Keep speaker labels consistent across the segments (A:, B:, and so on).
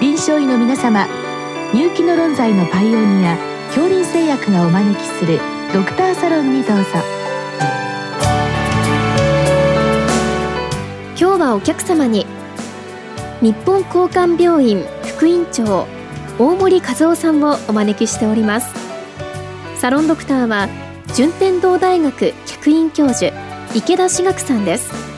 A: 臨床医の皆様入気の論剤のパイオニア恐林製薬がお招きするドクターサロンにどうぞ。
B: 今日はお客様に日本交換病院副院長大森和夫さんをお招きしております。サロンドクターは順天堂大学客員教授池田志学さんです。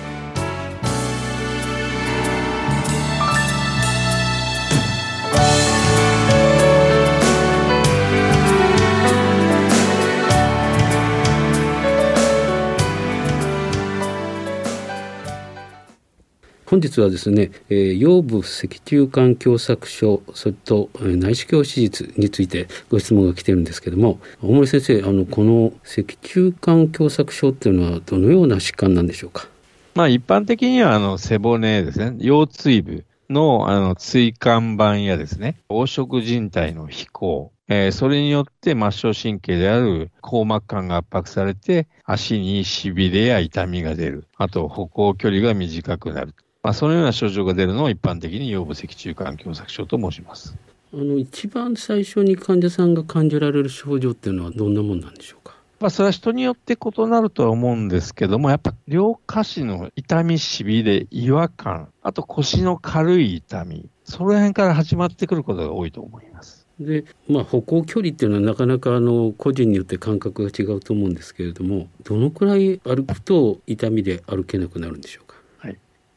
C: 本日はですね、えー、腰部脊柱管狭窄症それと、えー、内視鏡手術についてご質問が来てるんですけども大森先生あのこの脊柱管狭窄症っていうのはどのような疾患なんでしょうか？
D: まあ一般的にはあの背骨ですね腰椎部のあの椎間板やですね黄色人体の飛行えー、それによって末梢神経である硬膜管が圧迫されて、足に痺れや痛みが出る。あと、歩行距離が短くなる。まあ、そのような症状が出るのを一般的に腰部脊柱管狭窄症と申します。
C: あの一番最初に患者さんが感じられる症状っていうのはどんなもんなんでしょうか？
D: まあ、それは人によって異なるとは思うんですけども、やっぱ両下肢の痛み、しびれ、違和感、あと腰の軽い痛み、その辺から始まってくることが多いと思います。
C: で、まあ、歩行距離っていうのはなかなかあの個人によって感覚が違うと思うんですけれども、どのくらい歩くと痛みで歩けなくなるんでしょうか？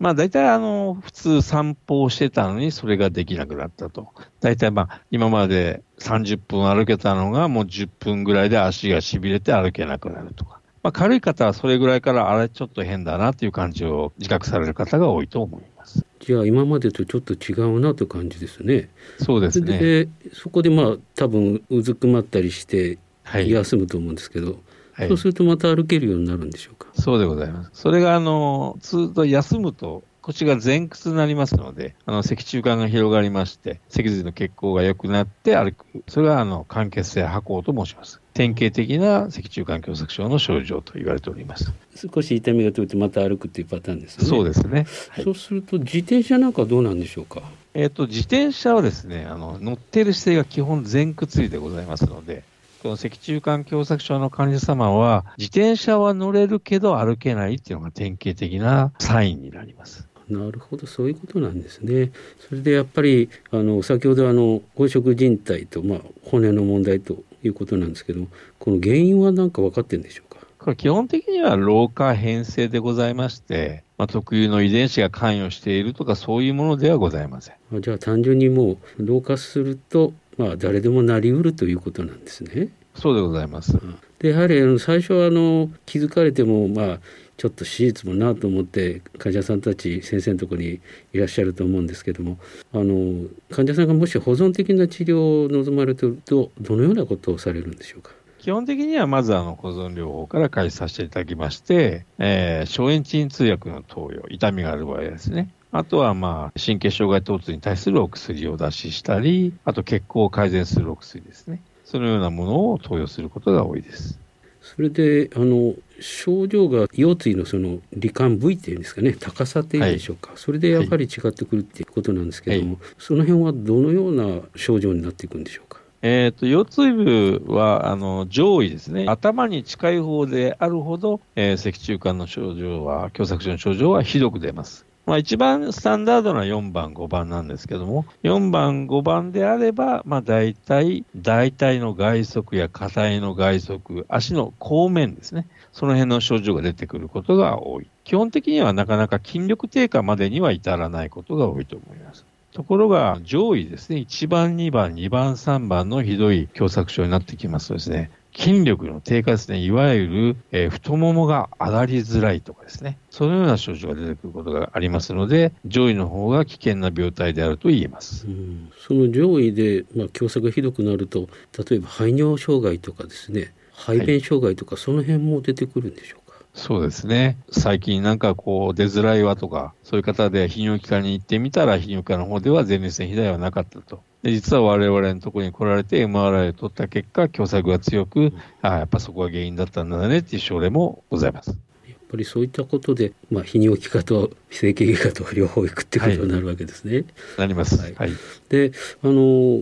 D: まあ大体あの、普通散歩をしてたのにそれができなくなったと。大体まあ今まで30分歩けたのがもう10分ぐらいで足が痺れて歩けなくなるとか。まあ軽い方はそれぐらいからあれちょっと変だなっていう感じを自覚される方が多いと思います。
C: じゃあ今までとちょっと違うなという感じですね。
D: そうですね。
C: で、そこでまあ多分うずくまったりして休むと思うんですけど、はいはい、そうするとまた歩けるようになるんでしょうか？
D: そうでございます。それが、あの、ずっと休むと、腰が前屈になりますので、あの、脊柱管が広がりまして、脊髄の血行が良くなって歩く。それが、あの、間欠性跛行と申します。典型的な脊柱管狭窄症の症状と言われております。
C: 少し痛みが取れてまた歩くっていうパターンですね。
D: そうですね。
C: はい、そうすると自転車なんかどうなんでしょうか？
D: えっ、と自転車はですね、あの乗っている姿勢が基本前屈位でございますので、この脊柱管狭窄症の患者様は、自転車は乗れるけど歩けないっていうのが典型的なサインになります。
C: なるほど、そういうことなんですね。それでやっぱり、あの、先ほどあの、黄色人体と、まあ、骨の問題ということなんですけど、この原因は何か分かってるんでしょうか？
D: これ基本的には老化変性でございまして、まあ、特有の遺伝子が関与しているとかそういうものではございません。
C: じゃあ単純にもう老化するとまあ、誰でもなりうるということなんですね。
D: そうでございます。
C: でやはりあの最初はあの気づかれても、まあ、ちょっと手術もなと思って患者さんたち先生のところにいらっしゃると思うんですけどもあの患者さんがもし保存的な治療を望まれているとどのようなことをされるんでしょうか？
D: 基本的にはまずあの保存療法から開始させていただきまして、えー、消炎鎮痛薬の投与、痛みがある場合ですね。あとはまあ神経障害疼痛に対するお薬を出ししたり、あと血行を改善するお薬ですね。そのようなものを投与することが多いです。
C: それであの症状が腰椎のその罹患部位っていうんですかね高さっていうんでしょうか、はい、それでやはり違ってくるっていうことなんですけども、はい、その辺はどのような症状になっていくんでしょうか？
D: えっ、と、腰椎部は、あの、上位ですね。頭に近い方であるほど、えー、脊柱管の症状は、狭窄症の症状はひどく出ます。まあ、一番スタンダードな4番、5番なんですけども、4番、5番であれば、まあ、大体、大体の外側や下体の外側、足の後面ですね。その辺の症状が出てくることが多い。基本的にはなかなか筋力低下までには至らないことが多いと思います。ところが、上位ですね、1番、2番、2番、3番のひどい狭窄症になってきますとですね、筋力の低下ですね、いわゆる、えー、太ももが上がりづらいとかですね、そのような症状が出てくることがありますので、上位の方が危険な病態であると言えます。うん、
C: その上位で、まあ、狭窄がひどくなると、例えば排尿障害とかですね、排便障害とか、その辺も出てくるんでしょうか、
D: そうですね。最近なんかこう出づらいわとか、そういう方で泌尿器科に行ってみたら、泌尿器科の方では前立腺肥大はなかったと。で実は我々のところに来られて MRI を取った結果、狭窄が強く、ああ、やっぱそこが原因だったんだねっていう症例もございます。やっ
C: ぱりそういったことで、まあ、泌尿器科と整形外科と両方行くってことになるわけですね。はい、
D: なります。はい、
C: であの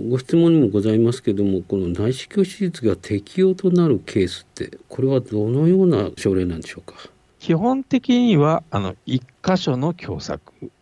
C: ご質問にもございますけどもこの内視鏡手術が適用となるケースってこれはどのような症例なんでしょうか？
D: 基本的にはあの1箇所の狭窄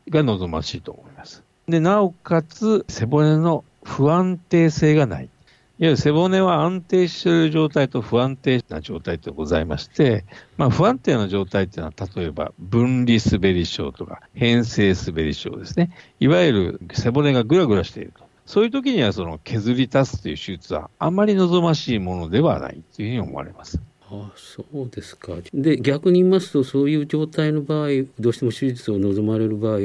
D: が望ましいと思います。でなおかつ背骨の不安定性がない。いわゆる背骨は安定している状態と不安定な状態とございまして、まあ、不安定な状態っていうのは、例えば分離滑り症とか変性滑り症ですね。いわゆる背骨がぐらぐらしていると。そういう時にはその削り足すという手術はあまり望ましいものではないというふうに思われます。
C: あそうですか。で逆に言いますとそういう状態の場合どうしても手術を望まれる場合は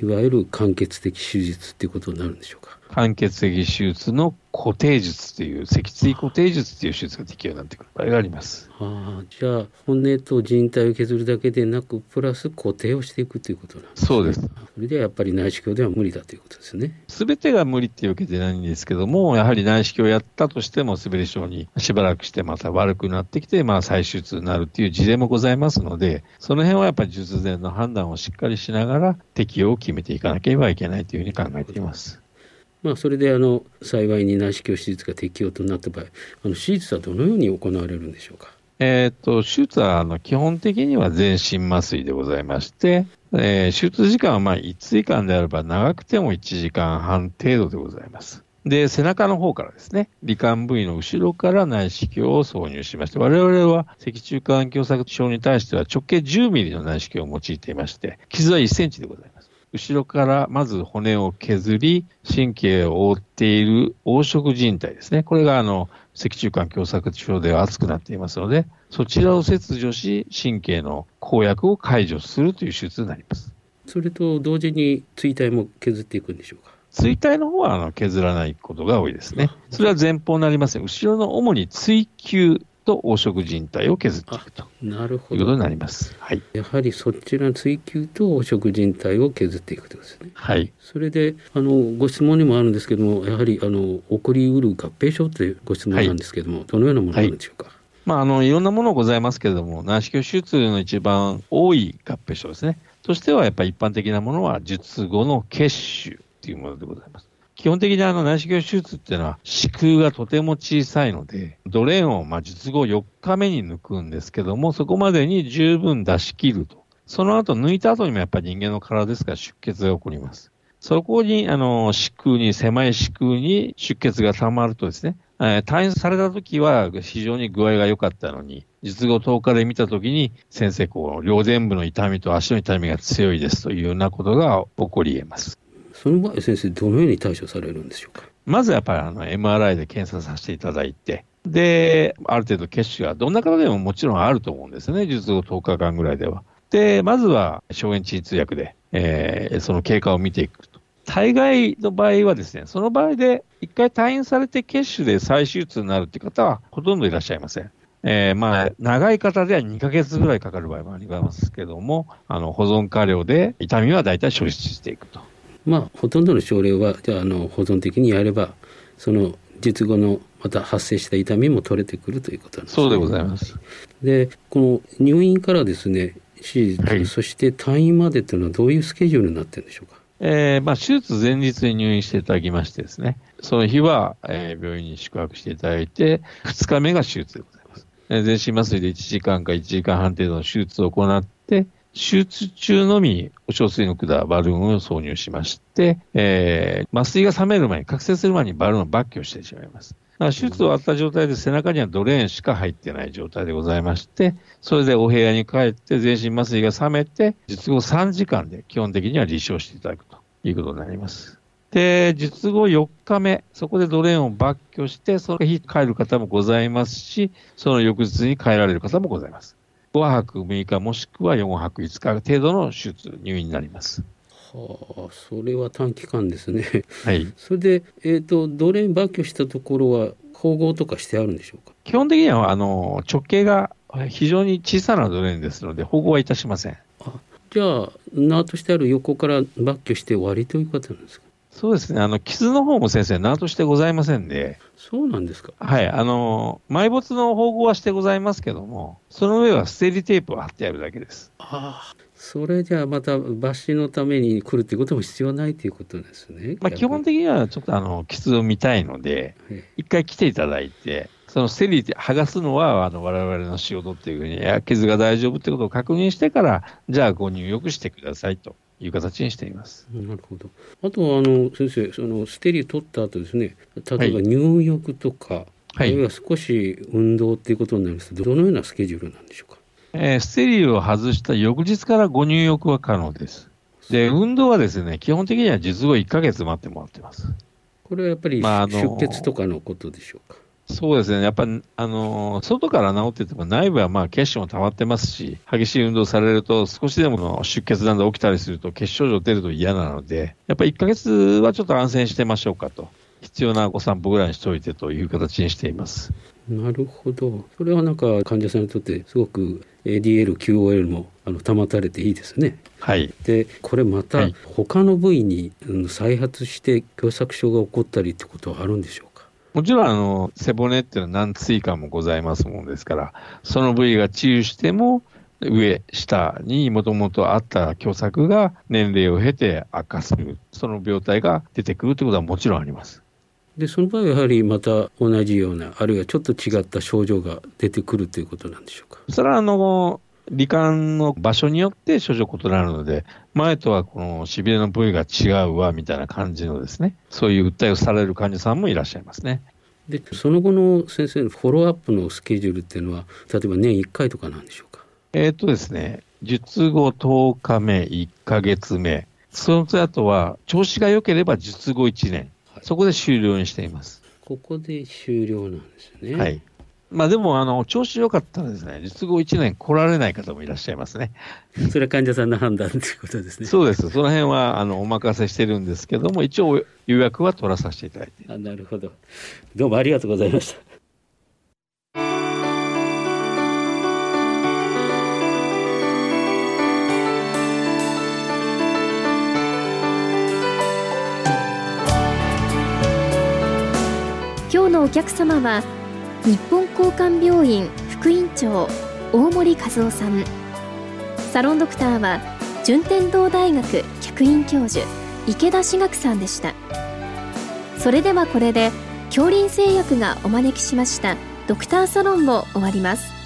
C: いわゆる間欠的手術っていうことになるんでしょうか？
D: 間欠的手術の固定術という、脊椎固定術という手術が適用になってくる場合があります。
C: ああ、じゃあ、骨と靭帯を削るだけでなく、プラス固定をしていくということなんですね。
D: そうです。そ
C: れではやっぱり内視鏡では無理だということですね。
D: すべてが無理っていうわけじゃないんですけども、やはり内視鏡をやったとしても、滑り症にしばらくしてまた悪くなってきて、まあ再手術になるっていう事例もございますので、その辺はやっぱり術前の判断をしっかりしながら、適用を決めていかなければいけないというふうに考えています。
C: まあ、それであの幸いに内視鏡手術が適用となった場合、あの手術はどのように行われるんでしょうか？
D: えーと、手術はあの基本的には全身麻酔でございまして、えー、手術時間はまあ1時間であれば長くても1時間半程度でございます。で、背中の方からですね、罹患部位の後ろから内視鏡を挿入しまして、我々は脊柱管狭窄症に対しては直径10ミリの内視鏡を用いていまして、傷は1センチでございます。後ろからまず骨を削り、神経を覆っている黄色靭帯ですね。これがあの、脊柱管狭窄症では熱くなっていますので、そちらを切除し、神経の公約を解除するという手術になります。
C: それと同時に椎体も削っていくんでしょうか？
D: 椎体の方はあの削らないことが多いですね。それは前方になります後ろの主に椎球と黄色人体を削っていくとなるほどいうことになります。はい、
C: やはりそちらの追求と黄色人体を削っていくということですね。
D: はい。
C: それであのご質問にもあるんですけども、やはりあの起こりうる合併症というご質問なんですけども、はい、どのようなものなんでしょうか？はい
D: まあ、あのいろんなものございますけれども、内視鏡手術の一番多い合併症ですね。としては、やっぱり一般的なものは、術後の血腫というものでございます。基本的にあの内視鏡手術っていうのは、子宮がとても小さいので、ドレーンをま術後4日目に抜くんですけども、そこまでに十分出し切ると。その後抜いた後にもやっぱり人間の体ですから出血が起こります。そこに、あの、子宮に、狭い子宮に出血が溜まるとですね、えー、退院された時は非常に具合が良かったのに、術後10日で見た時に、先生、こう、両前部の痛みと足の痛みが強いですというようなことが起こり得ます。
C: その場合、先生、どのように対処されるんでしょうか？
D: まずやっぱりあの MRI で検査させていただいて、で、ある程度血腫がどんな方でももちろんあると思うんですね、術後10日間ぐらいでは。で、まずは消炎鎮痛薬で、えー、その経過を見ていくと。大概の場合はですね、その場合で一回退院されて血腫で再手術になるって方はほとんどいらっしゃいません。えー、まあ、長い方では2ヶ月ぐらいかかる場合もありますけども、あの、保存過量で痛みは大体消失していくと。
C: まあ、ほとんどの症例はじゃああの保存的にやればその術後のまた発生した痛みも取れてくるということなんです
D: ね。そうでございます。
C: でこの入院からですね手術、はい、そして退院までというのはどういうスケジュールになってるんでしょうか？
D: えーまあ、手術前日に入院していただきましてですね、その日は、えー、病院に宿泊していただいて、2日目が手術でございます。えー、全身麻酔で1時間か1時間半程度の手術を行って、手術中のみ、お小水の管、バルーンを挿入しまして、えー、麻酔が冷める前に、覚醒する前にバルーンを抜去してしまいます。手術終わった状態で背中にはドレーンしか入ってない状態でございまして、それでお部屋に帰って全身麻酔が冷めて、術後3時間で基本的には離床していただくということになります。で、術後4日目、そこでドレーンを抜去して、その日帰る方もございますし、その翌日に帰られる方もございます。5泊6日もしくは4泊5日程度の手術、入院になります。
C: はあ、それは短期間ですね。
D: はい。
C: それで、えっ、ー、と、ドレーン抜去したところは、縫合とかしてあるんでしょうか？
D: 基本的には、あの、直径が非常に小さなドレーンですので、縫合はいたしません。
C: あじゃあ、縄としてある横から抜去して終わりということなんですか？
D: そうですね。あの、傷の方も先生、何としてございませんで。
C: そうなんですか。
D: はい。あの、埋没の縫合はしてございますけども、その上はステリテープを貼ってあるだけです。
C: ああ。それじゃあまた抜歯のために来るっていうことも必要ないということですね。
D: まあ基本的にはちょっとあの、傷を見たいので、一回来ていただいて、そのステリティ剥がすのはあの我々の仕事っていうふうに、傷が大丈夫ってことを確認してから、じゃあご入浴してくださいという形にしています。
C: なるほど。あとはあの先生、そのステリ取った後ですね、例えば入浴とか、はい、あるいは少し運動っていうことになりますと、どのようなスケジュールなんでしょうか？
D: えー、ステリを外した翌日からご入浴は可能です。で、運動はですね、基本的には術後1ヶ月待ってもらってます。
C: これはやっぱり、出血とかのことでしょうか？
D: そうですね。やっぱ、あのー、外から治ってても内部はまあ血腫も溜まってますし、激しい運動されると少しでも出血なんで起きたりすると血症状出ると嫌なので、やっぱり1ヶ月はちょっと安静してましょうかと。必要なご散歩ぐらいにしておいてという形にしています。
C: なるほど。それはなんか患者さんにとってすごく ADL、QOL もあの保たれていいですね。
D: はい。
C: で、これまた他の部位に再発して狭窄症が起こったりってことはあるんでしょう
D: もちろん、あの、背骨っていうのは何椎間もございますもんですから、その部位が治癒しても、上、下にもともとあった狭窄が年齢を経て悪化する、その病態が出てくるということはもちろんあります。
C: で、その場合はやはりまた同じような、あるいはちょっと違った症状が出てくるということなんでしょうか？
D: それはあの、罹患の場所によって症状異なるので、前とはこのしびれの部位が違うわみたいな感じのですね、そういう訴えをされる患者さんもいらっしゃいますね。
C: で、その後の先生のフォローアップのスケジュールっていうのは、例えば年1回とかなんでしょうか？
D: えっ、とですね、術後10日目、1ヶ月目、その後は調子が良ければ術後1年、はい、そこで終了にしています。
C: ここで終了なんですね。
D: はい。まあでも、あの、調子良かったらですね、術後1年来られない方もいらっしゃいますね。
C: それは患者さんの判断ということですね。
D: そうです。その辺は、あの、お任せしてるんですけども、一応予約は取らさせていただいて。
C: あ、なるほど。どうもありがとうございました。
B: 今日のお客様は日本交換病院副院長大森和夫さん。サロンドクターは順天堂大学客員教授池田志学さんでした。それではこれで恐林製薬がお招きしましたドクターサロンも終わります。